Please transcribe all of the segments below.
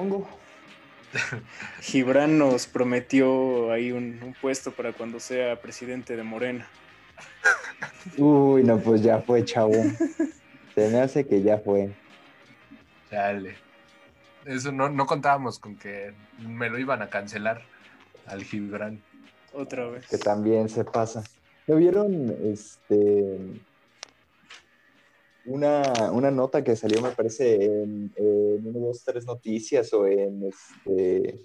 Supongo. Gibran nos prometió ahí un, un puesto para cuando sea presidente de Morena. Uy, no, pues ya fue, chavo. Se me hace que ya fue. Chale. Eso no, no contábamos con que me lo iban a cancelar al Gibran. Otra vez. Que también se pasa. ¿No vieron este una, una nota que salió, me parece, en, en uno, dos, tres noticias o en este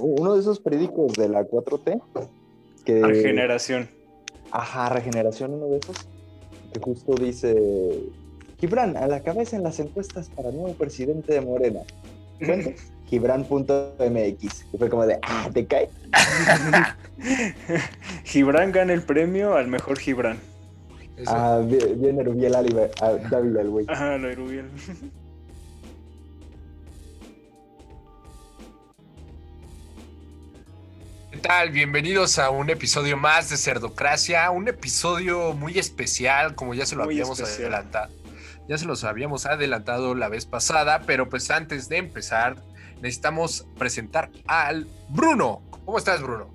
uno de esos periódicos de la 4T? Que, Regeneración. Ajá, Regeneración, uno de esos, que justo dice, Gibran, a la cabeza en las encuestas para nuevo presidente de Morena. Gibran.mx. Que fue como de, ah, ¿te cae? Gibran gana el premio al mejor Gibran. Eso. Ah, vi- viene Rubiel Alive- ah, Dávila, el güey. Ajá, lo de Rubiel. ¿Qué tal? Bienvenidos a un episodio más de Cerdocracia, un episodio muy especial, como ya se lo Muy habíamos especial. adelantado. Ya se los habíamos adelantado la vez pasada, pero pues antes de empezar, necesitamos presentar al Bruno. ¿Cómo estás, Bruno?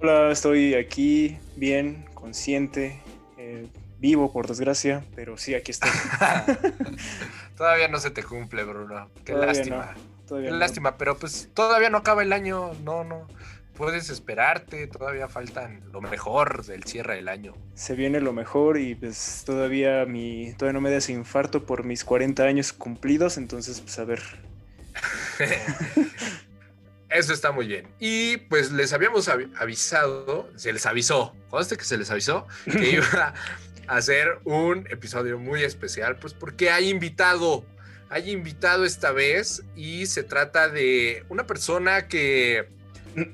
Hola, estoy aquí bien, consciente, eh, vivo por desgracia, pero sí, aquí estoy. todavía no se te cumple, Bruno. Qué Todavía lástima. Todavía Qué no. lástima, pero pues todavía no acaba el año. No, no. Puedes esperarte, todavía faltan lo mejor del cierre del año. Se viene lo mejor y pues todavía mi todavía no me da ese infarto por mis 40 años cumplidos, entonces pues a ver. Eso está muy bien. Y pues les habíamos avi- avisado, se les avisó, conste que se les avisó que iba a hacer un episodio muy especial, pues porque hay invitado, hay invitado esta vez y se trata de una persona que,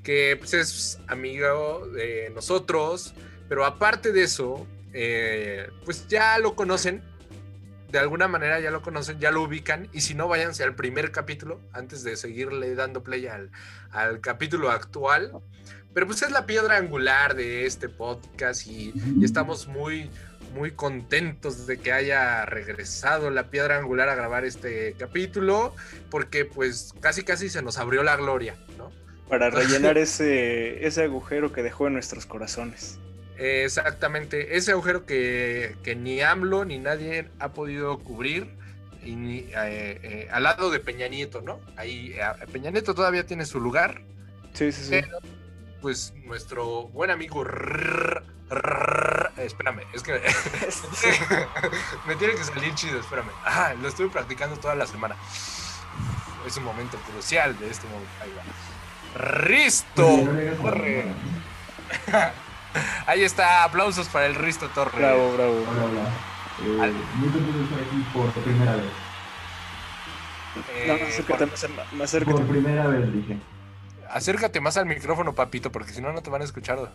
que pues, es amigo de nosotros, pero aparte de eso, eh, pues ya lo conocen. De alguna manera ya lo conocen, ya lo ubican, y si no, váyanse al primer capítulo antes de seguirle dando play al, al capítulo actual. Pero pues es la piedra angular de este podcast y, y estamos muy, muy contentos de que haya regresado la piedra angular a grabar este capítulo, porque pues casi casi se nos abrió la gloria, ¿no? Para rellenar ese, ese agujero que dejó en nuestros corazones. Exactamente, ese agujero que, que ni AMLO ni nadie ha podido cubrir. Y ni, eh, eh, al lado de Peña Nieto, ¿no? Ahí eh, Peña Nieto todavía tiene su lugar, Sí, sí, sí. Pero, pues nuestro buen amigo. Rrr, rrr, espérame, es que me tiene que salir chido, espérame. Ah, lo estuve practicando toda la semana. Es un momento crucial de este momento. Ahí va. Risto Torre. Ahí está, aplausos para el Risto Torre. Bravo, bravo. Hola, hola. Eh, muy contento de estar aquí por primera vez. Eh, No, acércate, más, más acércate. Por primera vez, dije. acércate más al micrófono, papito, porque si no, no te van a escuchar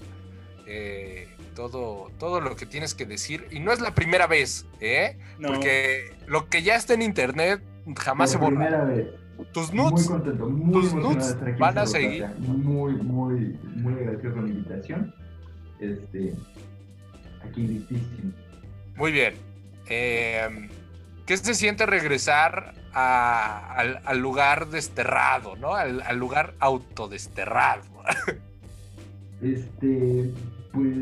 eh, todo, todo lo que tienes que decir. Y no es la primera vez, ¿eh? No. Porque lo que ya está en internet jamás se por borra. primera vez. Tus Muy nudes contento, muy tus nudes van a seguir. Muy, muy, muy agradecido con la invitación. Este, aquí listísimo. Muy bien. Eh, ¿Qué se siente regresar a- al, al lugar desterrado, ¿no? Al, al lugar autodesterrado. Este, pues,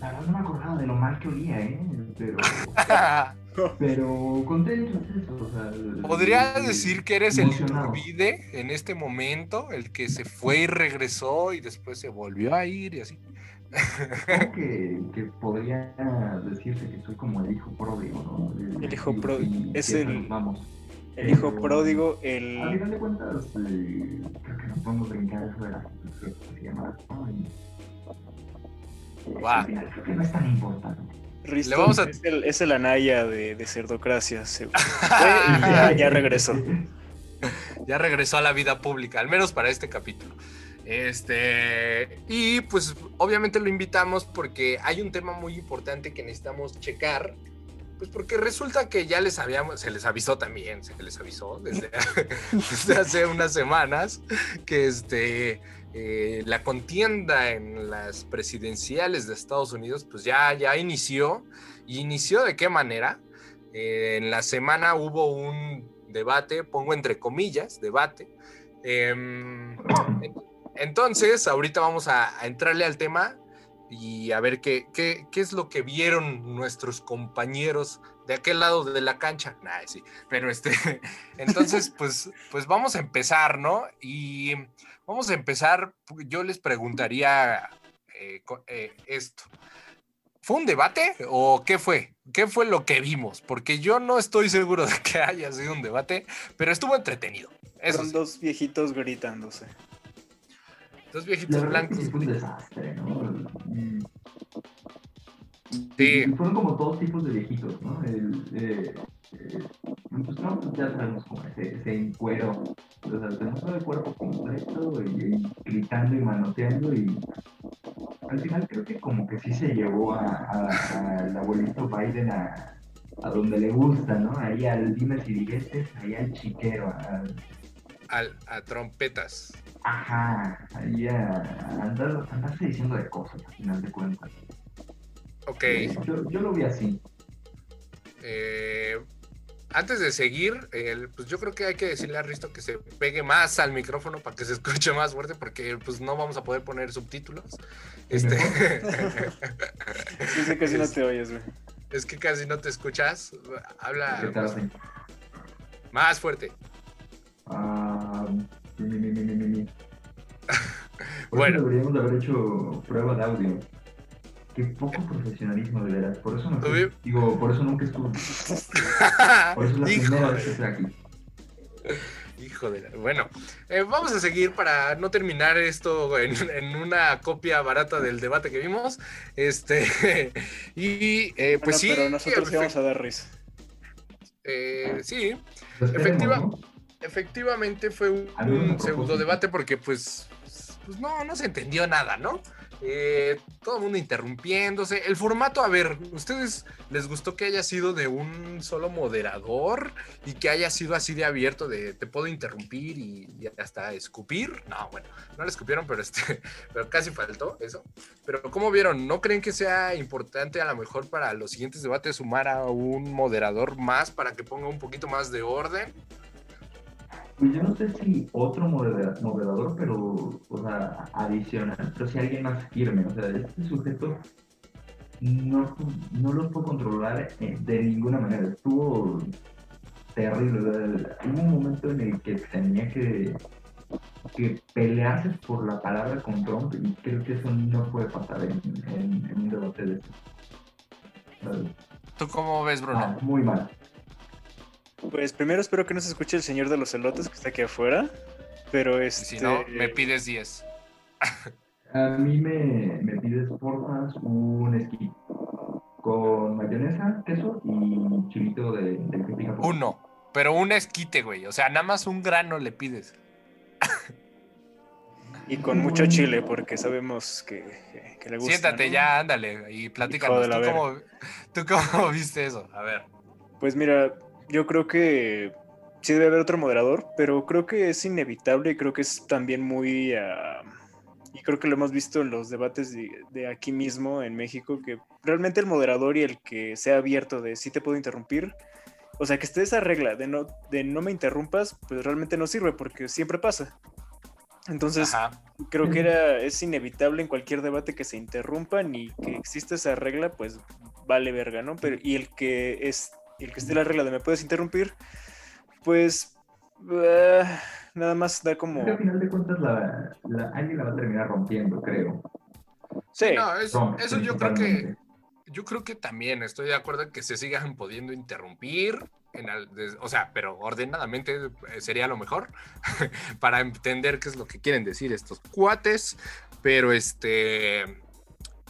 la verdad no me acordaba de lo mal que olía, ¿eh? Pero, pero contento, o sea. ¿Podrías eh, decir que eres el emocionado. Iturbide en este momento? El que se fue y regresó y después se volvió a ir y así. Creo que, que podría decirse que soy como el hijo pródigo, ¿no? El hijo pródigo, es el- Vamos. El hijo pródigo, A el. final de cuentas, eh, creo que nos podemos brincar eso de las instituciones y demás. Al final creo que no es tan importante. Risto Le vamos a- es, el, es el Anaya de, de Cerdocracia. Se ya regresó. ya regresó a la vida pública, al menos para este capítulo. Este, y pues obviamente lo invitamos porque hay un tema muy importante que necesitamos checar. Pues porque resulta que ya les habíamos, se les avisó también, se les avisó desde, desde hace unas semanas que este, eh, la contienda en las presidenciales de Estados Unidos pues ya, ya inició. ¿Y inició de qué manera? Eh, en la semana hubo un debate, pongo entre comillas, debate. Em, entonces, ahorita vamos a, a entrarle al tema y a ver qué, qué, qué, es lo que vieron nuestros compañeros de aquel lado de la cancha. Nah, sí, pero este, entonces, pues, pues vamos a empezar, ¿no? Y vamos a empezar, yo les preguntaría eh, eh, esto. ¿Fue un debate o qué fue? ¿Qué fue lo que vimos? Porque yo no estoy seguro de que haya sido un debate, pero estuvo entretenido. Son dos viejitos gritándose. Dos viejitos blancos. Es un desastre, ¿no? Sí. fueron como dos tipos de viejitos, ¿no? El, eh, eh, pues Trump ya sabemos cómo es, ese encuero, o sea, tenemos todo el cuerpo completo y, y, gritando y manoteando y al final creo que como que sí se llevó al abuelito Biden a, a, donde le gusta, ¿no? Ahí al y diretes, ahí al chiquero, al, a trompetas. Ajá, ahí andar, andarse diciendo de cosas al final de cuentas. Ok. Yo, yo, lo vi así. Eh, antes de seguir, pues yo creo que hay que decirle a Risto que se pegue más al micrófono para que se escuche más fuerte, porque pues no vamos a poder poner subtítulos. Este... Dice que casi no te oyes, güey. Es que casi no te escuchas. Habla más, más fuerte. Uh, mi, mi, mi, Por bueno. Eso deberíamos haber hecho prueba de audio. Qué poco profesionalismo, de veras. Por eso no digo, por eso nunca estuve. Por eso es la primera vez que estoy aquí. Hijo de la... Bueno, eh, vamos a seguir para no terminar esto en, en una copia barata del debate que vimos. Este, y eh, pues Bueno, sí. Pero nosotros sí vamos a dar risa. eh, sí, Efectiva- ¿no? Efectivamente fue un, un pseudo debate porque pues, pues no, no se entendió nada, ¿no? Eh, todo el mundo interrumpiéndose. El formato, a ver, ¿ustedes les gustó que haya sido de un solo moderador y que haya sido así de abierto de te puedo interrumpir y, y hasta escupir? No, bueno, no le escupieron, pero este, pero casi faltó eso. Pero ¿cómo vieron? ¿No creen que sea importante a lo mejor para los siguientes debates sumar a un moderador más para que ponga un poquito más de orden? Pues yo no sé si otro modera- moderador, pero, o sea, adicional, pero si alguien más firme. O sea, este sujeto no, no lo puedo controlar eh, de ninguna manera. Estuvo terrible. o sea, Hubo un momento en el que tenía que, que pelearse por la palabra con Trump y creo que eso no puede pasar en, en- en un debate de. ¿Sabes? ¿Tú cómo ves, Bruno? Ah, muy mal. Pues primero espero que no se escuche el señor de los elotes que está aquí afuera. Pero este. Si no, me pides 10. A mí me, me pides porfas un esquí con mayonesa, queso y chilito de, de que pica poco. Uno, pero un esquite, güey. O sea, nada más un grano le pides. Y con mucho chile, porque sabemos que, que- que le gusta. Siéntate ¿no? ya, ándale, y platícanos. ¿Tú cómo, ¿Tú cómo viste eso? A ver. Pues mira, yo creo que sí debe haber otro moderador, pero creo que es inevitable y creo que es también muy... ah, y creo que lo hemos visto en los debates de, de aquí mismo en México, que realmente el moderador y el que sea abierto de sí te puedo interrumpir, o sea, que esté esa regla de no, de no me interrumpas, pues realmente no sirve porque siempre pasa. Entonces, Ajá. creo que era, es inevitable en cualquier debate que se interrumpan y que exista esa regla, pues vale verga, ¿no? Pero, y el que es, el que esté la regla de me puedes interrumpir, pues ah, nada más da como. Creo que al final de cuentas la, la, alguien la va a terminar rompiendo, creo. Sí, No, eso, eso yo creo que yo creo que también estoy de acuerdo en que se sigan pudiendo interrumpir. En al- o sea, pero ordenadamente eh, sería lo mejor para entender qué es lo que quieren decir estos cuates. Pero este.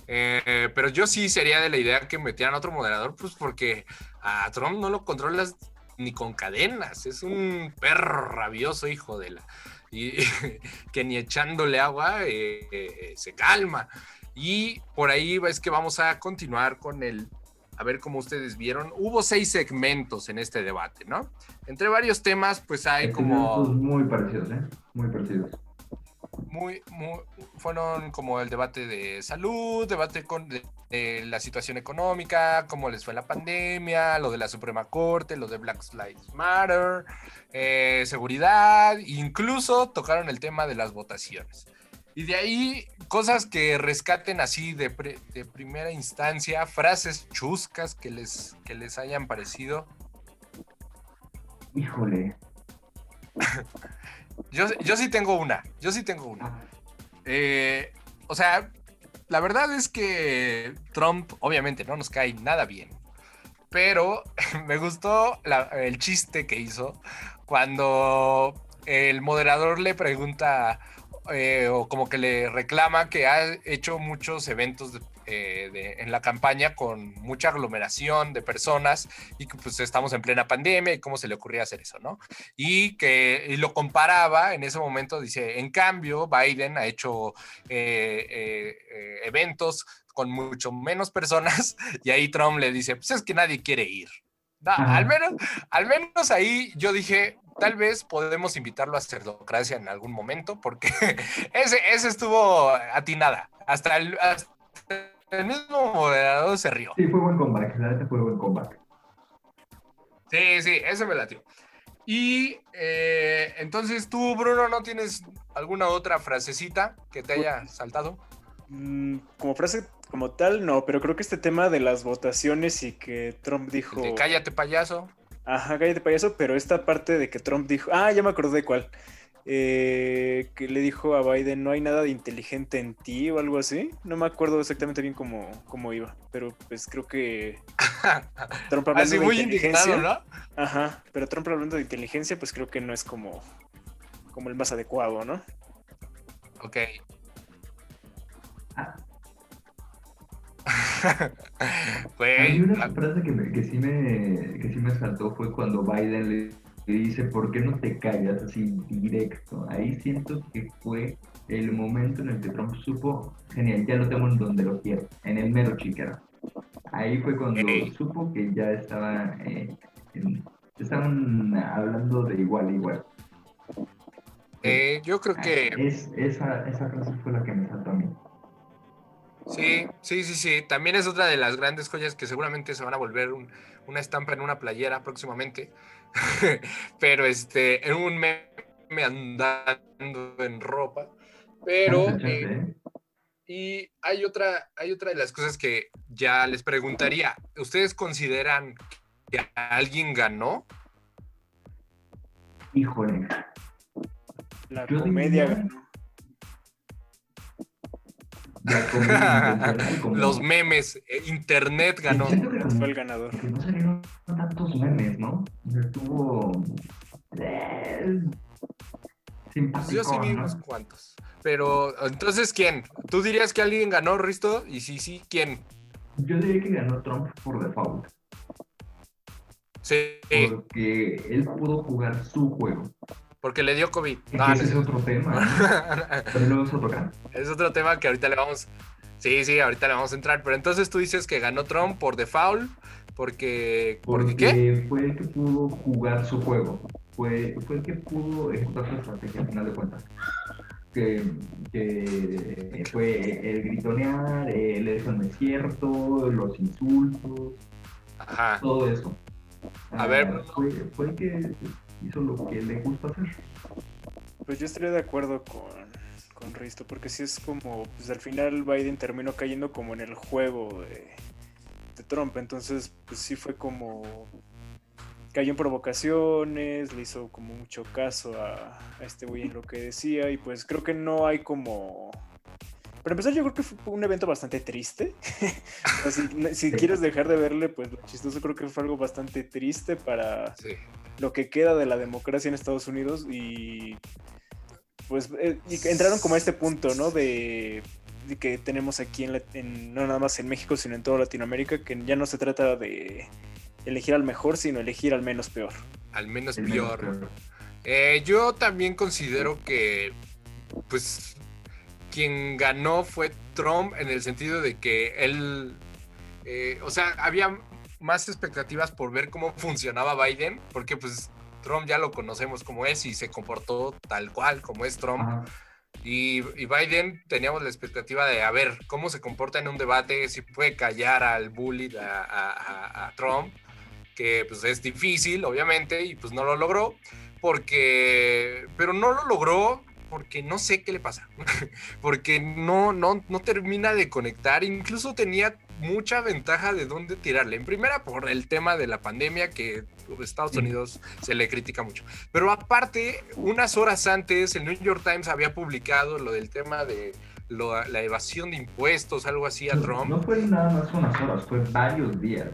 Eh, pero yo sí sería de la idea que metieran otro moderador, pues porque a Trump no lo controlas ni con cadenas. Es un perro rabioso, hijo de la. Y que ni echándole agua eh, eh, se calma. Y por ahí es que vamos a continuar con el, a ver cómo ustedes vieron. Hubo seis segmentos en este debate, ¿no? Entre varios temas, pues hay como... muy parecidos, ¿eh? Muy parecidos. Muy, muy, fueron como el debate de salud, debate con de, de la situación económica, cómo les fue la pandemia, lo de la Suprema Corte, lo de Black Lives Matter, eh, seguridad, incluso tocaron el tema de las votaciones. Y de ahí cosas que rescaten así de, pre- de primera instancia, frases chuscas que les, que les hayan parecido. Híjole. Yo, yo sí tengo una, yo sí tengo una. Eh, o sea, la verdad es que Trump obviamente no nos cae nada bien. Pero me gustó el chiste que hizo cuando el moderador le pregunta eh, o como que le reclama que ha hecho muchos eventos de- eh, de- en la campaña con mucha aglomeración de personas y que pues estamos en plena pandemia y cómo se le ocurría hacer eso, ¿no? y que y lo comparaba en ese momento, dice, en cambio, Biden ha hecho eh, eh, eventos con mucho menos personas y ahí Trump le dice, pues es que nadie quiere ir. No, al, menos, al menos ahí yo dije, tal vez podemos invitarlo a Cerdocracia en algún momento, porque ese, ese estuvo atinada. Hasta el, hasta el mismo moderador se rió. Sí, fue buen comeback. La neta fue buen comeback. Sí, sí, ese me latió. Y eh, entonces tú, Bruno, ¿no tienes alguna otra frasecita que te haya saltado? Mm, como frase como tal, no, pero creo que este tema de las votaciones y que Trump dijo. de cállate, payaso. Ajá, cállate payaso, pero esta parte de que Trump dijo. Ah, ya me acordé de cuál. Eh, que le dijo a Biden, no hay nada de inteligente en ti o algo así. No me acuerdo exactamente bien cómo, cómo iba, pero pues creo que Trump hablando Así de muy inteligencia. ¿no? Ajá, pero Trump hablando de inteligencia, pues creo que no es como, como el más adecuado, ¿no? Ok. Güey, Hay una frase que, me- que, sí me, que sí me saltó fue cuando Biden le, le dice, ¿por qué no te callas así directo? Ahí siento que fue el momento en el que Trump supo, genial, ya lo tengo en donde lo quiero, en el mero chiquero. Ahí fue cuando supo que ya estaba, eh, en- estaban hablando de igual a igual. eh, yo creo que Es, esa, esa frase fue la que me saltó a mí. sí, sí, sí, sí. También es otra de las grandes joyas que seguramente se van a volver un- una estampa en una playera próximamente. Pero este, en un meme andando en ropa. Pero. Eh, ¿eh? Y hay otra, hay otra de las cosas que ya les preguntaría. ¿Ustedes consideran que alguien ganó? Híjole, La Yo comedia diría- ganó. comedia, como- Los memes, eh, internet ganó. Siento que como Fue el ganador. que no salieron tantos memes, ¿no? Estuvo eh, simpático, Yo sí vi ¿no? unos cuantos. Pero, entonces, ¿quién? ¿Tú dirías que alguien ganó, Risto? Y sí, sí, ¿quién? Yo diría que ganó Trump por default, Sí, porque él pudo jugar su juego. Porque le dio COVID. No, no ese es es otro tema, pero luego es otro tema. Es otro tema que ahorita le vamos. Sí, sí, ahorita le vamos a entrar. Pero entonces tú dices que ganó Trump por default, porque. ¿Porque Porque qué? fue el que pudo jugar su juego. Fue, fue el que pudo ejecutar su estrategia al final de cuentas. Que, que fue el gritonear, el eso no es cierto, los insultos, Ajá. todo eso. A ver, Ah, fue, fue el que hizo lo que le gusta hacer. Pues yo estaría de acuerdo con, con Risto, porque sí es como, pues al final Biden terminó cayendo como en el juego de, de Trump, entonces pues sí fue como, cayó en provocaciones, le hizo como mucho caso a, a este güey en lo que decía, y pues creo que no hay como... Para empezar, yo creo que fue un evento bastante triste. O sea, si, si quieres dejar de verle, pues lo chistoso creo que fue algo bastante triste para, Sí. Lo que queda de la democracia en Estados Unidos y pues eh, y entraron como a este punto, ¿no? De, de que tenemos aquí en, la- en- no nada más en México, sino en toda Latinoamérica, que ya no se trata de elegir al mejor, sino elegir al menos peor. Al menos El menos peor. peor. Eh, yo también considero que, pues, quien ganó fue Trump en el sentido de que él, eh, o sea, había más expectativas por ver cómo funcionaba Biden, porque pues Trump ya lo conocemos como es y se comportó tal cual como es Trump. Ajá. Y, y, Biden teníamos la expectativa de a ver cómo se comporta en un debate, si puede callar al bully, a, a, a Trump, que pues es difícil, obviamente, y pues no lo logró, porque, pero no lo logró porque no sé qué le pasa, porque no, no, no termina de conectar, incluso tenía mucha ventaja de dónde tirarle. En primera, por el tema de la pandemia, que Estados Unidos se le critica mucho. Pero aparte, unas horas antes, el New York Times había publicado lo del tema de la evasión de impuestos, algo así a Trump. No fue nada más unas horas, fue varios días.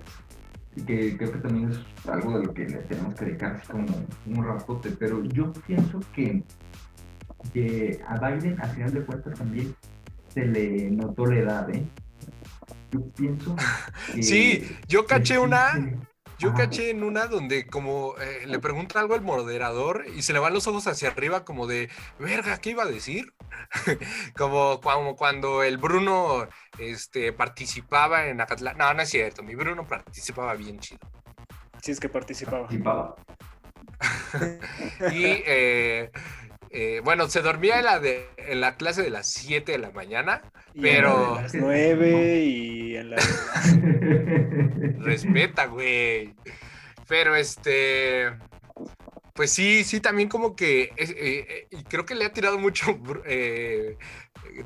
Y que creo que también es algo de lo que le tenemos que dedicar como un rapote. Pero yo pienso que, que a Biden, a final de cuentas, también se le notó la edad, ¿eh? Yo pienso que, Sí, yo caché una yo caché en una donde como eh, le pregunta algo al moderador y se le van los ojos hacia arriba como de, verga, ¿qué iba a decir? como, como, cuando el Bruno este, participaba en Acatlán. No, no es cierto, mi Bruno participaba bien chido. Sí, es que participaba. Participaba. y eh, eh, bueno, se dormía en la, de, en la clase de las 7 de la mañana, pero... A las 9 y en la... Respeta, güey. Pero este... Pues sí, sí, también como que... Eh, y creo que le ha tirado mucho eh,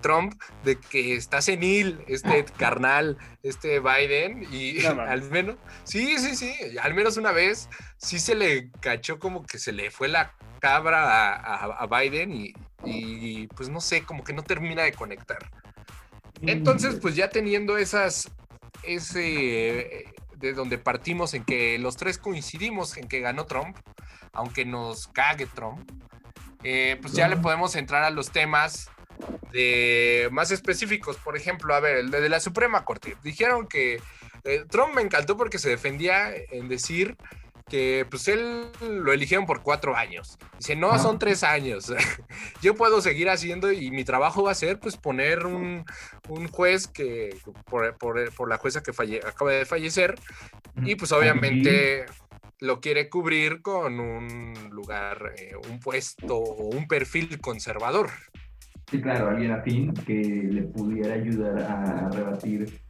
Trump de que está senil este carnal, este Biden, y al menos... Sí, sí, sí, al menos una vez sí se le cachó como que se le fue la cabra a, Biden y, pues no sé, como que no termina de conectar. Entonces, pues ya teniendo esas, ese, de donde partimos en que los tres coincidimos en que ganó Trump, aunque nos cague Trump, eh, pues ya le podemos entrar a los temas de más específicos. Por ejemplo, a ver, el de la Suprema Corte. Dijeron que eh, Trump me encantó porque se defendía en decir que pues él lo eligieron por cuatro años. Dice, no, son tres años. Yo puedo seguir haciendo y mi trabajo va a ser pues poner un, un juez que, por, por, por, la jueza que falle, acaba de fallecer, y pues obviamente lo quiere cubrir con un lugar, eh, un puesto o un perfil conservador. Sí, claro, alguien afín que le pudiera ayudar a rebatir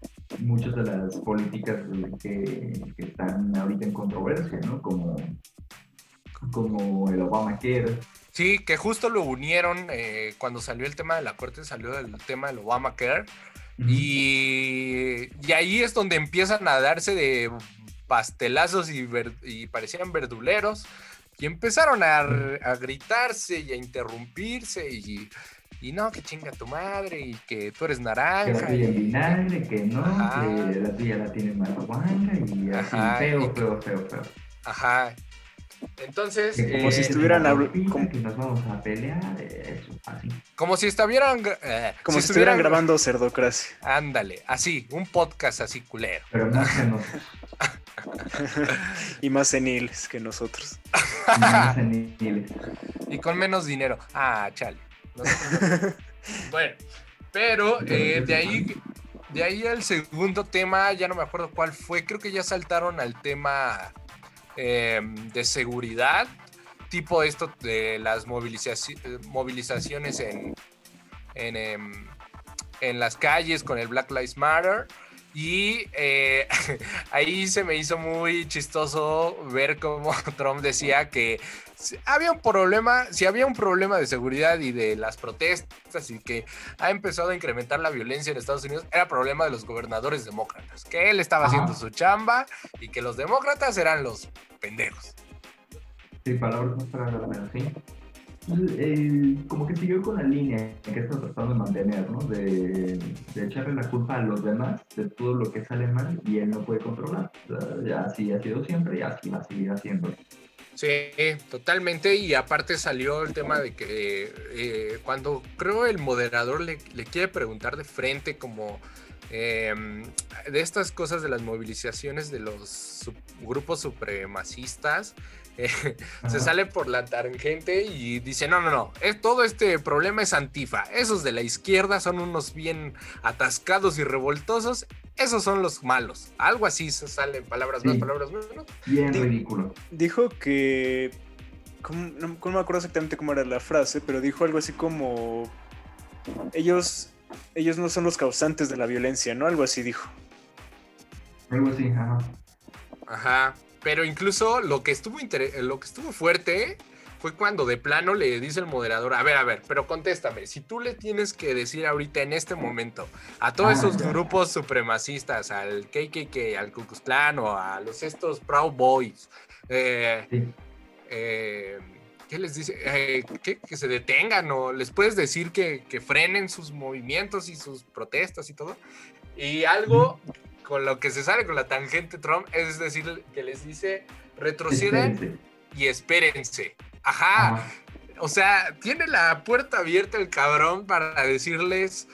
muchas de las políticas que, están ahorita en controversia, ¿no? Como, como el Obamacare. Sí, que justo lo unieron eh, cuando salió el tema de la corte, salió el tema del Obamacare. y, y, ahí es donde empiezan a darse de pastelazos y, y parecían verduleros. Y empezaron a, a, gritarse y a interrumpirse y y no, que chinga tu madre y que tú eres naranja. Que la tuya en vinagre, que no, que la tuya la tiene marihuana y así, feo, feo, feo, feo. Ajá. Entonces, como si estuvieran hablando. Como que nos vamos a pelear, eso, así. Como si estuvieran. Eh, como si, estuvieran, grabando Cerdocracia. Ándale, así, un podcast así culero. Pero más que nosotros. y más seniles que nosotros. y más seniles. Y con menos dinero. Ah, chale. bueno, pero eh, de ahí de ahí el segundo tema, ya no me acuerdo cuál fue, creo que ya saltaron al tema em, de seguridad, tipo esto de las movilizaciones en, en, em, en, las calles con el Black Lives Matter. Y eh, ahí se me hizo muy chistoso ver cómo Trump decía que había un problema, si había un problema de seguridad y de las protestas y que ha empezado a incrementar la violencia en Estados Unidos, era problema de los gobernadores demócratas, que él estaba haciendo su chamba y que los demócratas eran los pendejos. Sí, palabras más para sí. Eh, como que siguió con la línea que está tratando de mantener, ¿no? De, de, echarle la culpa a los demás de todo lo que sale mal y él no puede controlar. ya así ha sido siempre y así va a seguir haciendo. Sí, totalmente. Y aparte salió el tema de que eh, cuando creo el moderador le, le, quiere preguntar de frente como em, de estas cosas de las movilizaciones de los grupos supremacistas, se sale por la tangente y dice, no, no, no, es, todo este problema es antifa. Esos de la izquierda son unos bien atascados y revoltosos. Esos son los malos. Algo así se sale en palabras más, palabras menos. Bien ridículo. Dijo que... no, me acuerdo exactamente cómo era la frase, pero dijo algo así como ellos, ellos no son los causantes de la violencia, ¿no? Algo así dijo. Algo así, ajá. Ajá. Pero incluso lo que estuvo inter- lo que estuvo fuerte fue cuando de plano le dice el moderador, a ver, a ver, pero contéstame, si tú le tienes que decir ahorita en este momento a todos Ah, esos ya. grupos supremacistas, al KKK, al Ku Klux Klan o a los estos Proud Boys, eh, Sí. eh, ¿qué les dice? Eh. Que se detengan o les puedes decir que, que frenen sus movimientos y sus protestas y todo. Y algo con lo que se sale con la tangente Trump es decir, que les dice retrocedan y espérense. Ajá. Ajá. O sea, tiene la puerta abierta el cabrón para decirles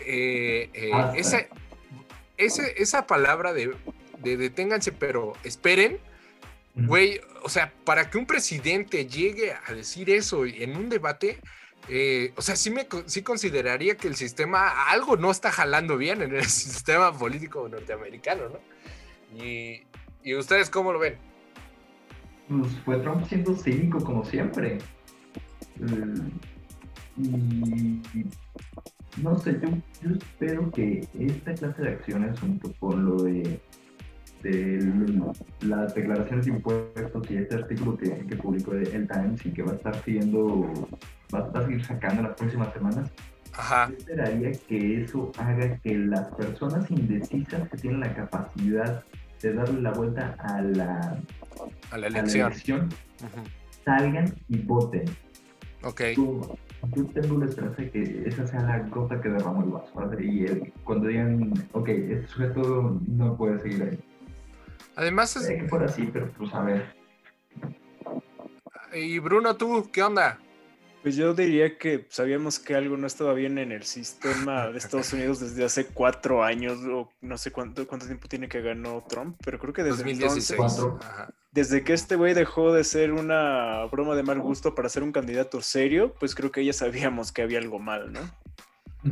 eh, eh, Basta. esa, ese- esa palabra de, de deténganse, pero esperen. Güey, o sea, para que un presidente llegue a decir eso en un debate, eh, o sea, sí, me, sí consideraría que el sistema, algo no está jalando bien en el sistema político norteamericano, ¿no? Y, ¿y ustedes cómo lo ven? Pues fue Trump siendo cínico como siempre. Eh, y, no sé, yo, yo espero que esta clase de acciones junto con lo de, de las declaraciones de impuestos y este artículo que, que publicó el Times y que va a estar siguiendo, va a estar seguir sacando las próximas semanas, Ajá, yo esperaría que eso haga que las personas indecisas que tienen la capacidad de darle la vuelta a la, a la a la elección. elección salgan y voten. Ok. Yo, yo tengo la esperanza de que esa sea la gota que derramó el vaso. ¿verdad? Y el- cuando digan, ok, este sujeto no puede seguir ahí. Además, es- Sé que fuera así, pero pues a ver. y Bruno, tú, ¿qué onda? Pues yo diría que sabíamos que algo no estaba bien en el sistema de Estados Unidos desde hace cuatro años, o no sé cuánto, cuánto tiempo tiene que ganó Trump, pero creo que desde 2016. entonces. Ajá. desde que este güey dejó de ser una broma de mal gusto para ser un candidato serio, pues creo que ya sabíamos que había algo mal, ¿no?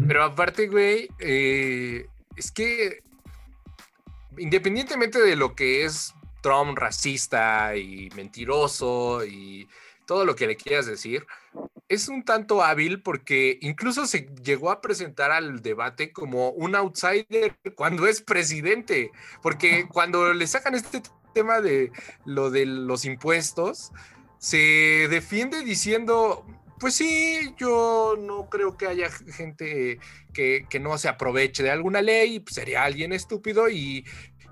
Pero aparte, güey, eh, es que independientemente de lo que es Trump racista y mentiroso y todo lo que le quieras decir, es un tanto hábil porque incluso se llegó a presentar al debate como un outsider cuando es presidente, porque cuando le sacan este tema de lo de los impuestos, se defiende diciendo, pues sí, yo no creo que haya gente que, que no se aproveche de alguna ley, pues sería alguien estúpido y,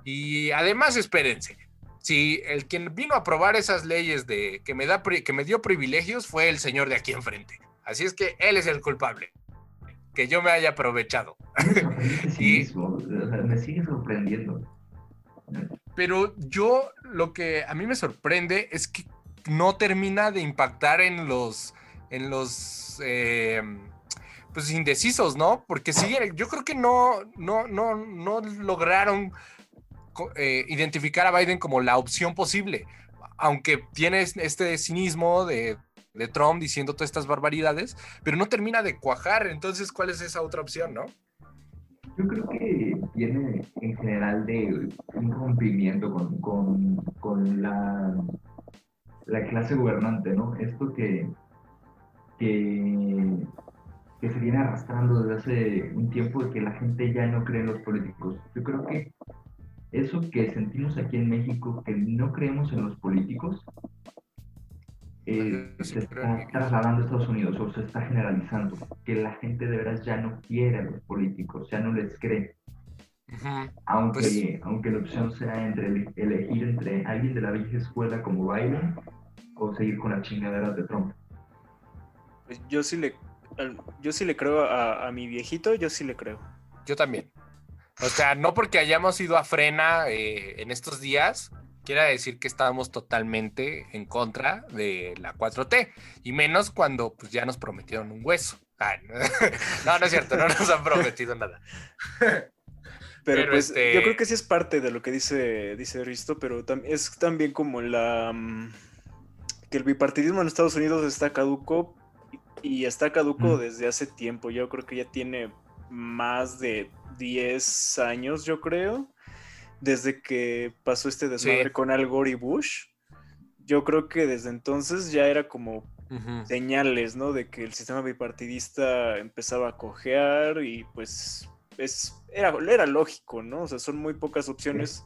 y además espérense. Si el quien vino a aprobar esas leyes de que me, da, que me dio privilegios fue el señor de aquí enfrente. Así es que él es el culpable. Que yo me haya aprovechado. Ese Y- me sigue sorprendiendo. Pero yo lo que a mí me sorprende es que no termina de impactar en los, en los, eh, pues indecisos, ¿no? Porque siguen, yo creo que no, no, no, no lograron eh, identificar a Biden como la opción posible, aunque tiene este cinismo de, de Trump diciendo todas estas barbaridades, pero no termina de cuajar. Entonces, ¿cuál es esa otra opción, no? Yo creo que viene en general de un rompimiento con, con, con la, la clase gobernante, ¿no? Esto que, que, que se viene arrastrando desde hace un tiempo de que la gente ya no cree en los políticos. Yo creo que eso que sentimos aquí en México, que no creemos en los políticos, eh, se está trasladando a Estados Unidos o se está generalizando, que la gente de veras ya no quiere a los políticos, ya no les cree. Aunque, Pues- aunque la opción sea entre ele- elegir entre alguien de la vieja escuela como Biden o seguir con la chingadera de Trump. Pues yo sí le, yo sí le creo a, a mi viejito, yo sí le creo. Yo también. O sea, no porque hayamos ido a frena eh, en estos días, quiere decir que estábamos totalmente en contra de la 4T. Y menos cuando pues, ya nos prometieron un hueso. Ay, no, no, es cierto, no nos han prometido nada. Pero, Pero, pues este- yo creo que sí es parte de lo que dice, dice Risto, pero tam- es también como la mm, que el bipartidismo en Estados Unidos está caduco y está caduco Mm. desde hace tiempo. Yo creo que ya tiene más de 10 años, yo creo, desde que pasó este desmadre Sí. con Al Gore y Bush. yo creo que desde entonces ya era como Ujú. señales, ¿no? De que el sistema bipartidista empezaba a cojear y pues es, era, era lógico, ¿no? O sea, son muy pocas opciones,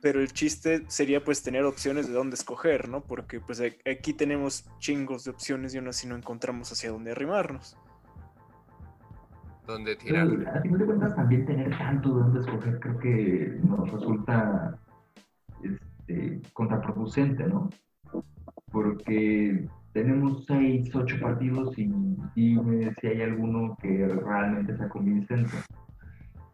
pero el chiste sería pues tener opciones de dónde escoger, ¿no? Porque pues aquí tenemos chingos de opciones y aún así no encontramos hacia dónde arrimarnos. Donde Pero tirar. a fin de cuentas también tener tanto de dónde escoger creo que nos resulta este, contraproducente, ¿no? Porque tenemos seis, ocho partidos y dime si hay alguno que realmente sea convincente.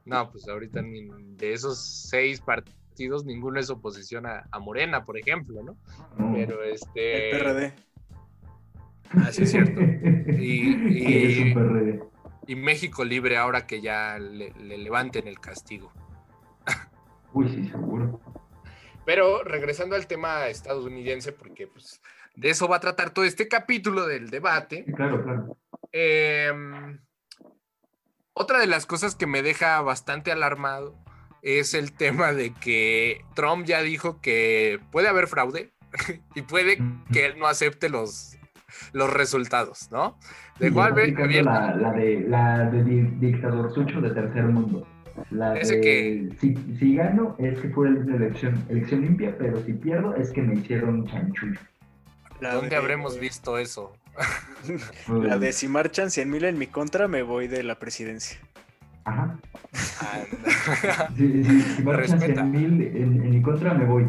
No, pues ahorita ni- de esos seis partidos, ninguno es oposición a, a Morena, por ejemplo, ¿no? ¿no? Pero este. El PRD. Ah, sí, es cierto. Y- ¿Qué es y- un PRD? Y México libre ahora que ya le, le levanten el castigo. Uy, sí, seguro. Pero regresando al tema estadounidense, porque pues de eso va a tratar todo este capítulo del debate. Claro, claro. Em, otra de las cosas que me deja bastante alarmado es el tema de que Trump ya dijo que puede haber fraude y puede que él no acepte los, los resultados, ¿no? Sí, Dejó ya al está ver- aplicando abierto- la, la de, la de di- dictador sucho de tercer mundo. La Ese de, que- si, si gano es que fue una elección, elección limpia, pero si pierdo es que me hicieron chanchullo. La ¿Dónde de- habremos visto eso? La de si marchan 100 mil en mi contra, me voy de la presidencia. Ajá. Anda. Si, si, si marchan Respeta. 100 mil en, en mi contra, me voy.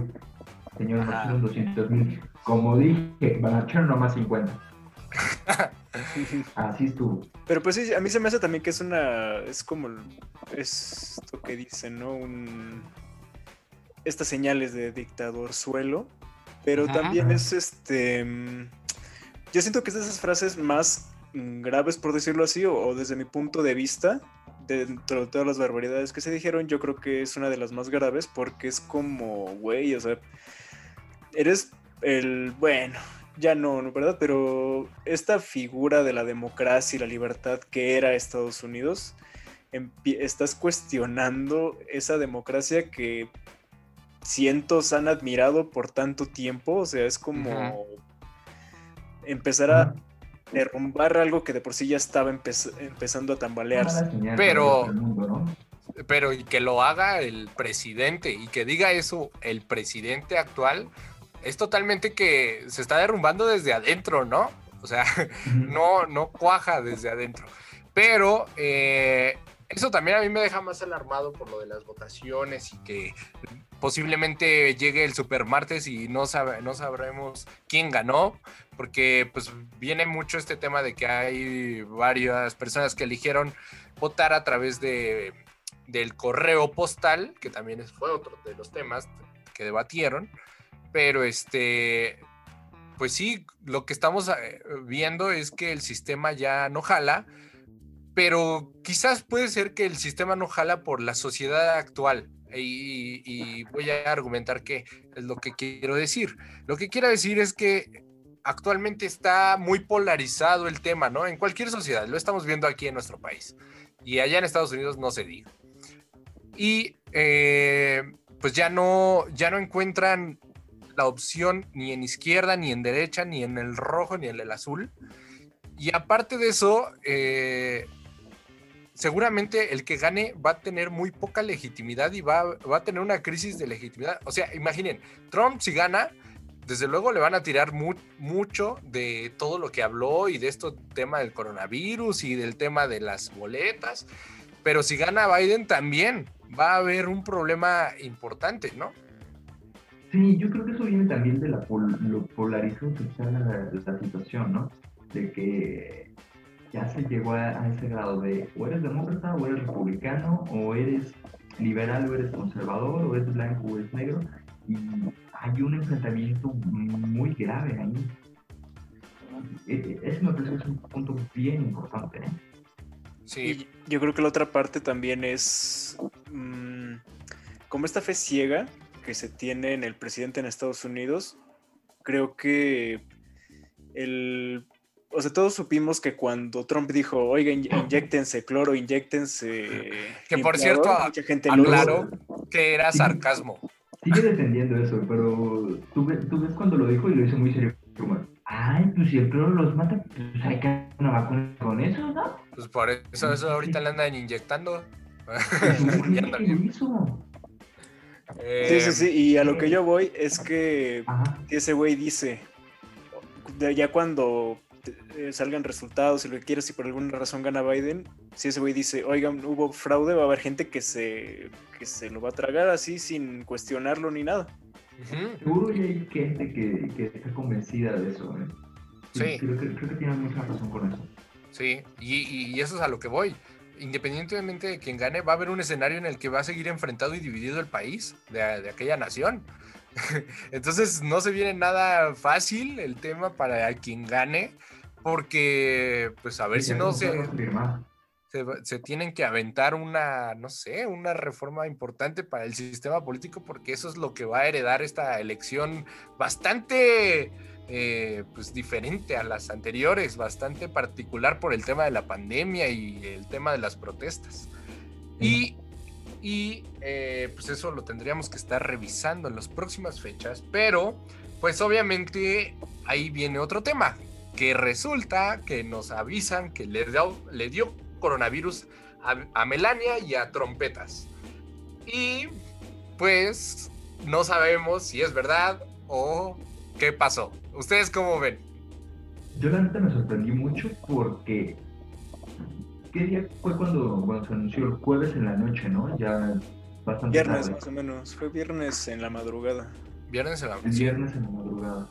Señor, Ajá. marcharon 200 mil. Como dije, marcharon nomás 50. Así estuvo. Pero pues sí, a mí se me hace también que es una. Es como. Es esto que dicen, ¿no? Un. Estas señales de dictador suelo. Pero Ajá. también es este. mm, Yo siento que es de esas frases más mm, graves, por decirlo así, o, o desde mi punto de vista, dentro de todas las barbaridades que se dijeron, yo creo que es una de las más graves porque es como, güey, o sea, eres el, bueno, ya no, ¿no? ¿verdad? Pero esta figura de la democracia y la libertad que era Estados Unidos, estás cuestionando esa democracia que cientos han admirado por tanto tiempo, o sea, es como empezar a derrumbar algo que de por sí ya estaba empe- empezando a tambalearse. Pero-. Pero y que lo haga el presidente y que diga eso el presidente actual, es totalmente que se está derrumbando desde adentro, ¿no? O sea, no, no cuaja desde adentro. Pero eh, eso también a mí me deja más alarmado por lo de las votaciones y que posiblemente llegue el supermartes y no, sabe, no sabremos quién ganó, porque pues viene mucho este tema de que hay varias personas que eligieron votar a través de, del correo postal, que también fue otro de los temas que debatieron, pero este, pues sí, lo que estamos eh, viendo es que el sistema ya no jala, pero quizás puede ser que el sistema no jala por la sociedad actual. Y, voy a argumentar qué es lo que quiero decir. Lo que quiero decir es que actualmente está muy polarizado el tema, ¿no? En cualquier sociedad, lo estamos viendo aquí en nuestro país. Y allá en Estados Unidos no se diga. Y eh, pues ya no, ya no encuentran la opción ni en izquierda, ni en derecha, ni en el rojo, ni en el azul. Y aparte de eso, eh, seguramente el que gane va a tener muy poca legitimidad y va, va a tener una crisis de legitimidad. O sea, imaginen, Trump si gana, desde luego le van a tirar mu- mucho de todo lo que habló y de esto tema del coronavirus y del tema de las boletas. Pero si gana Biden también va a haber un problema importante, ¿no? Sí, yo creo que eso viene también de la pol- lo polarizado que está la, la situación, ¿no? De que ya se llegó a, a ese grado de o eres demócrata o eres republicano, o eres liberal o eres conservador, o eres blanco o eres negro, y hay un enfrentamiento muy grave ahí. E- e- Ese me parece que es un punto bien importante, ¿eh? Sí, Y yo creo que la otra parte también es mm, como esta fe ciega que se tiene en el presidente en Estados Unidos. Creo que el... O sea, todos supimos que cuando Trump dijo, oiga, in- inyéctense cloro, inyéctense... Que por limpiador", cierto, mucha gente lo hizo. aclaro que era sarcasmo. sigue defendiendo eso, pero tú, ves- tú ves cuando lo dijo y lo hizo muy serio. Como, ay, pues si el cloro los mata, pues hay que hacer una vacuna con eso, ¿no? Pues por eso, eso ahorita le andan inyectando. Pues, ¿cómo Que? Sí, sí, sí. Y a lo que yo voy es que Ajá. ese güey dice, de- ya cuando eh, salgan resultados y lo que quieras, si por alguna razón gana Biden, si ese güey dice, oigan, hubo fraude, va a haber gente que se, que se lo va a tragar así sin cuestionarlo ni nada. Seguro ya hay gente que, que está convencida de eso, ¿eh? Sí. Creo que, creo que tienen mucha razón con eso. Sí, y, y eso es a lo que voy. Independientemente de quien gane, va a haber un escenario en el que va a seguir enfrentado y dividido el país de, de aquella nación. Entonces no se viene nada fácil el tema para quien gane, porque pues a ver si no se se, se tienen que aventar una, no sé, una reforma importante para el sistema político, porque eso es lo que va a heredar esta elección bastante, eh, pues diferente a las anteriores, bastante particular por el tema de la pandemia y el tema de las protestas. Y, y eh, pues eso lo tendríamos que estar revisando en las próximas fechas, pero pues obviamente ahí viene otro tema, que resulta que nos avisan que le dio, le dio coronavirus a, a Melania y a Trompetas. Y pues no sabemos si es verdad o qué pasó. ¿Ustedes cómo ven? Yo la neta me sorprendí mucho porque. ¿Qué día fue cuando, cuando se anunció? El jueves en la noche, ¿no? Ya bastante Viernes tarde. más o menos, fue viernes en la madrugada. Viernes en la El viernes en la madrugada.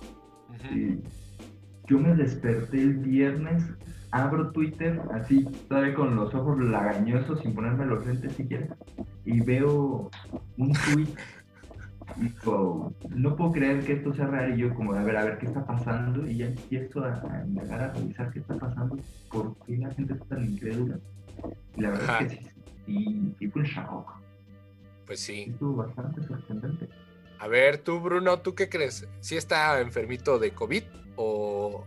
Yo me desperté el viernes, abro Twitter, así, todavía con los ojos lagañosos, sin ponerme los lentes siquiera, y veo un tweet. Y no puedo creer que esto sea real. Y yo, como, a ver, a ver qué está pasando. Y ya empiezo a, a indagar, a revisar qué está pasando, por qué la gente está tan incrédula. Y la verdad Ajá. es que sí, sí, sí fue un shock. Pues sí. Estuvo bastante sorprendente. A ver, tú, Bruno, ¿tú qué crees? ¿Si está enfermito de COVID o,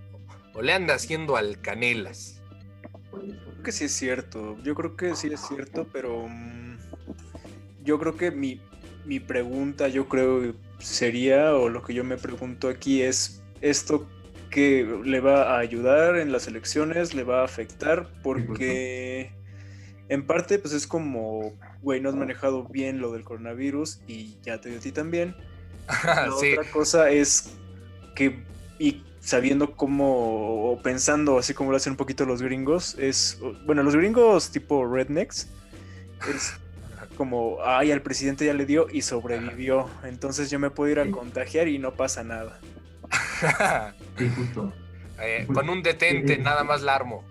o le anda haciendo al canelas? Creo que sí es cierto, yo creo que sí es cierto, pero mm, yo creo que mi, mi pregunta, yo creo sería, o lo que yo me pregunto aquí es, ¿esto que le va a ayudar en las elecciones? ¿Le va a afectar? Porque en parte pues es como, güey, no has manejado bien lo del coronavirus y ya te dio a ti también. La Ah, sí, otra cosa es que, y sabiendo cómo, o pensando así como lo hacen un poquito los gringos, es, bueno, los gringos tipo rednecks, es como, ay, al presidente ya le dio y sobrevivió, entonces yo me puedo ir a Sí. contagiar y no pasa nada. Sí, justo. Eh, con un detente, nada más la armo.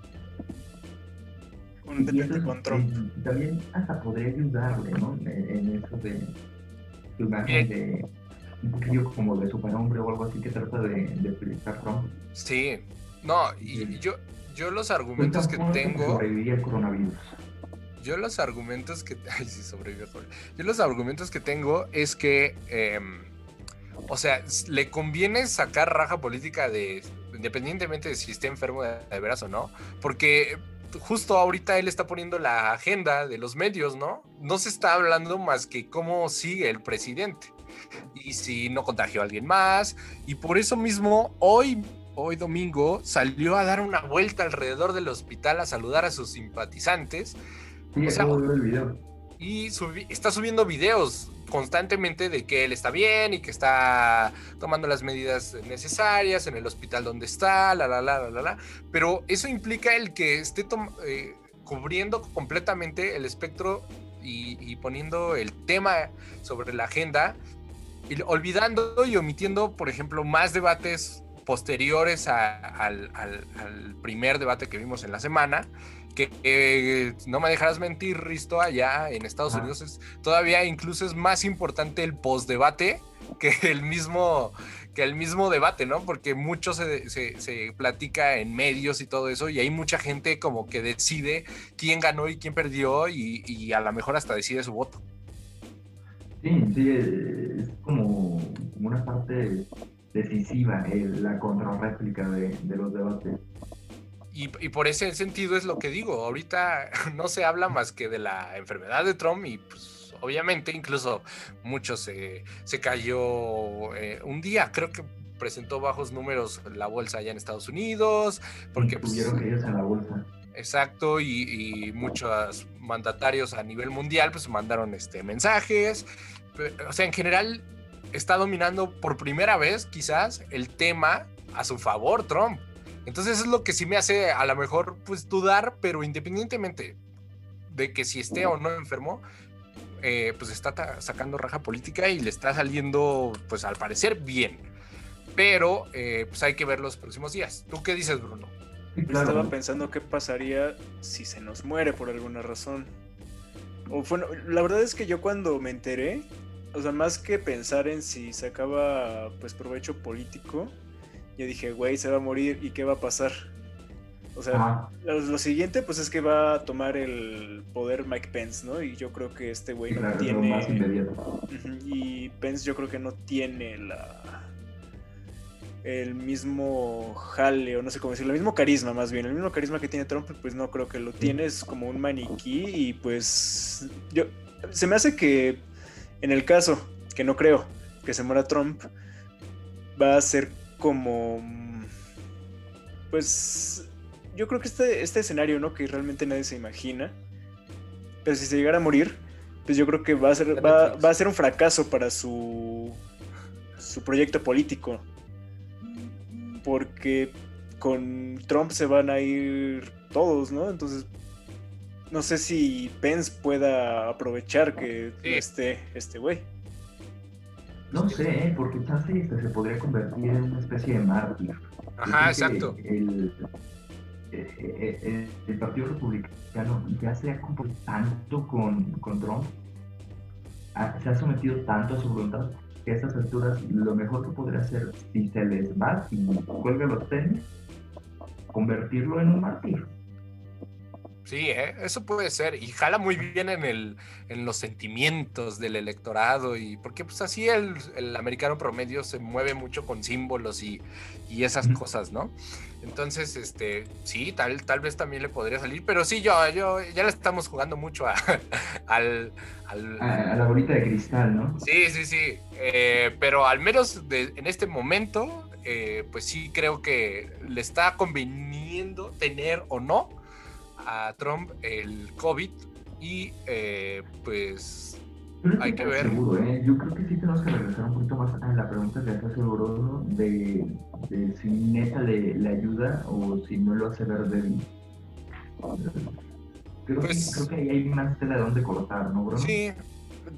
Un detente es- con Trump. también hasta podría ayudarle, ¿no? En, en eso de su imagen de un poquillo como de superhombre o algo así que trata de, de proyectar Trump. Sí, no, y Sí. yo, yo los argumentos que tengo, Sobreviviría al coronavirus. Yo los argumentos que, ay, sí, sobrevivió. Yo los argumentos que tengo es que, em, o sea, le conviene sacar raja política de, independientemente de si esté enfermo de, de veras o no, porque justo ahorita él está poniendo la agenda de los medios, ¿no? No se está hablando más que cómo sigue el presidente y si no contagió a alguien más, y por eso mismo hoy hoy domingo salió a dar una vuelta alrededor del hospital a saludar a sus simpatizantes Sí, O sea, acabo de ver el video. y subi- está subiendo videos constantemente de que él está bien y que está tomando las medidas necesarias en el hospital donde está, la, la, la, la, la, la. Pero eso implica el que esté eh, cubriendo completamente el espectro y, y poniendo el tema sobre la agenda, y olvidando y omitiendo, por ejemplo, más debates posteriores a- al, al- al primer debate que vimos en la semana, que eh, no me dejarás mentir, Risto, allá en Estados Ah. Unidos es todavía incluso es más importante el postdebate que el mismo que el mismo debate, ¿no? Porque mucho se, se- se platica en medios y todo eso, y hay mucha gente como que decide quién ganó y quién perdió, y, y a lo mejor hasta decide su voto. Sí, sí, es como, como una parte decisiva, eh, la contrarréplica de, de los debates. Y, y por ese sentido es lo que digo, ahorita no se habla más que de la enfermedad de Trump y pues obviamente, incluso muchos se cayó eh, un día, creo que presentó bajos números la bolsa allá en Estados Unidos, porque... Pues, irse a la bolsa. Exacto, y, muchos mandatarios a nivel mundial pues mandaron este, mensajes. O sea, en general está dominando por primera vez quizás el tema a su favor Trump. Entonces es lo que sí me hace a lo mejor pues dudar, pero independientemente de que si esté o no enfermo, eh, pues está sacando raja política y le está saliendo pues al parecer bien. Pero eh, pues hay que ver los próximos días. ¿Tú qué dices, Bruno? Estaba pensando qué pasaría si se nos muere por alguna razón. O bueno, la verdad es que yo cuando me enteré, o sea, más que pensar en si sacaba pues provecho político, yo dije, güey, se va a morir y qué va a pasar. O sea, lo, siguiente pues es que va a tomar el poder Mike Pence, ¿no? Y yo creo que este güey no tiene... y Pence yo creo que no tiene la el mismo jale, o no sé cómo decirlo, el mismo carisma más bien, el mismo carisma que tiene Trump, pues no creo que lo tiene, es como un maniquí y pues yo, se me hace que en el caso, que no creo, que se muera Trump, va a ser como, pues yo creo que este, este escenario, ¿no? Que realmente nadie se imagina, pero si se llegara a morir, pues yo creo que va a ser, va, va a ser un fracaso para su, su proyecto político porque con Trump se van a ir todos, ¿no? Entonces, no sé si Pence pueda aprovechar que esté este güey. No sé, ¿eh? porque Chance este, se podría convertir en una especie de mártir. Ajá, exacto. El, el, Partido Republicano ya se ha comportado tanto con, con Trump, se ha sometido tanto a su voluntad, a estas alturas lo mejor que podría hacer si se les va, si cuelga los tenis, convertirlo en un mártir. Sí, ¿eh? eso puede ser. Y jala muy bien en, el, en los sentimientos del electorado. y Porque pues así el, el americano promedio se mueve mucho con símbolos y, y esas cosas, ¿no? Entonces, este, sí, tal, tal vez también le podría salir. Pero sí, yo, yo ya le estamos jugando mucho a, al, al, a, la bolita de cristal, ¿no? Sí, sí, sí. Eh, pero al menos de, en este momento, eh, pues sí creo que le está conveniendo tener o no a Trump el COVID y eh, pues hay que ver. ¿eh? Yo creo que sí tenemos que regresar un poquito más a la pregunta que hace seguro de, de si neta le, le, ayuda o si no lo hace ver débil. Creo, pues, creo que ahí hay más tela de dónde cortar, ¿no, bro? Sí,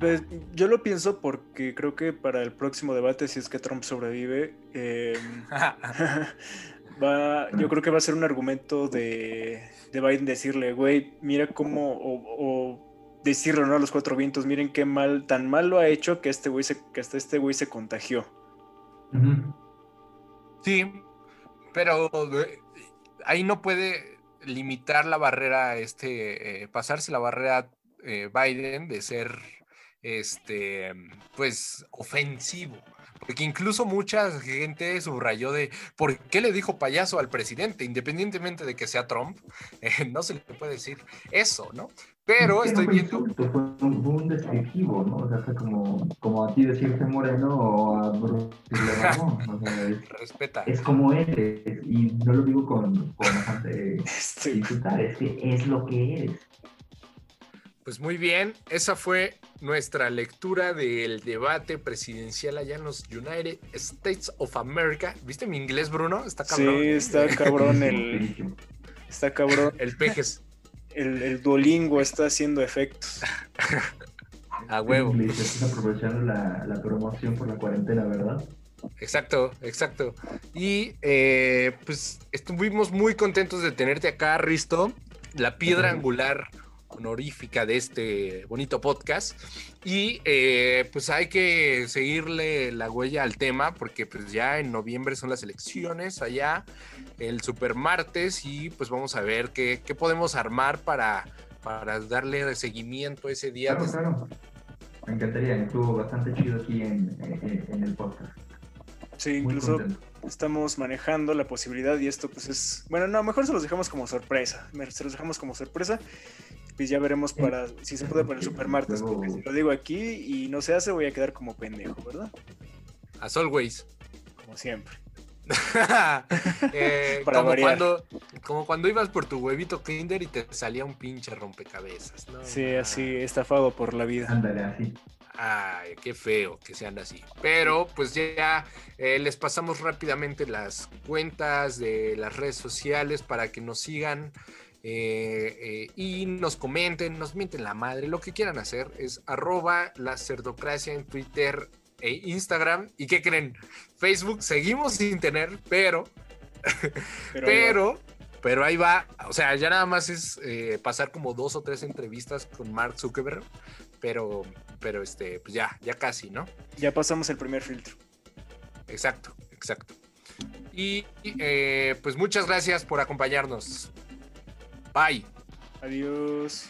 pues, yo lo pienso porque creo que para el próximo debate, si es que Trump sobrevive, eh, va, yo creo que va a ser un argumento de, de Biden decirle, güey, mira cómo, o, decirlo, ¿no? A los cuatro vientos, miren qué mal, tan mal lo ha hecho que este güey se, que hasta este güey se contagió. Sí, pero eh, ahí no puede limitar la barrera, este, eh, pasarse la barrera eh, Biden de ser, este, pues, ofensivo. Porque incluso mucha gente subrayó de por qué le dijo payaso al presidente, independientemente de que sea Trump, eh, no se le puede decir eso, ¿no? Pero estoy viendo. fue, un, descriptivo, ¿no? O sea, fue como, como a ti decirte moreno o a Bruce o sea, es, Respeta. Es como eres, y no lo digo con, con bastante disfrutar, es que es lo que eres. Pues muy bien, esa fue nuestra lectura del debate presidencial allá en los United States of America. ¿Viste mi inglés, Bruno? Está cabrón. Sí, está cabrón el. Está cabrón. El pejes. El, el Duolingo está haciendo efectos. A huevo. Estás aprovechando la, la, promoción por la cuarentena, ¿verdad? Exacto, exacto. Y eh, pues estuvimos muy contentos de tenerte acá, Risto. La piedra angular honorífica de este bonito podcast. Y eh, pues hay que seguirle la huella al tema porque pues ya en noviembre son las elecciones allá, el super martes y pues vamos a ver qué, qué podemos armar para, para darle seguimiento ese día. Claro, claro. Me encantaría, estuvo bastante chido aquí en, en, el podcast. Sí, incluso estamos manejando la posibilidad y esto pues es, bueno, no, mejor se los dejamos como sorpresa, se los dejamos como sorpresa pues ya veremos para si se puede para el Super Martes, porque si lo digo aquí y no se hace, voy a quedar como pendejo, ¿verdad? As always. Como siempre. Eh, Para como, variar. cuando, como cuando ibas por tu huevito Kinder y te salía un pinche rompecabezas. ¿no? Sí, así, estafado por la vida. Ándale, así. Ay, qué feo que sean así. Pero pues ya eh, les pasamos rápidamente las cuentas de las redes sociales para que nos sigan eh, eh, y nos comenten, nos mienten la madre. Lo que quieran hacer es arroba la cerdocracia en Twitter e Instagram. ¿Y qué creen? Facebook seguimos sin tener, pero Pero, pero, pero ahí va. O sea, ya nada más es eh, pasar como dos o tres entrevistas con Mark Zuckerberg. Pero, pero este, pues ya, ya casi, ¿no? ya pasamos el primer filtro. Exacto, exacto. Y eh, pues muchas gracias por acompañarnos. Bye. Adiós.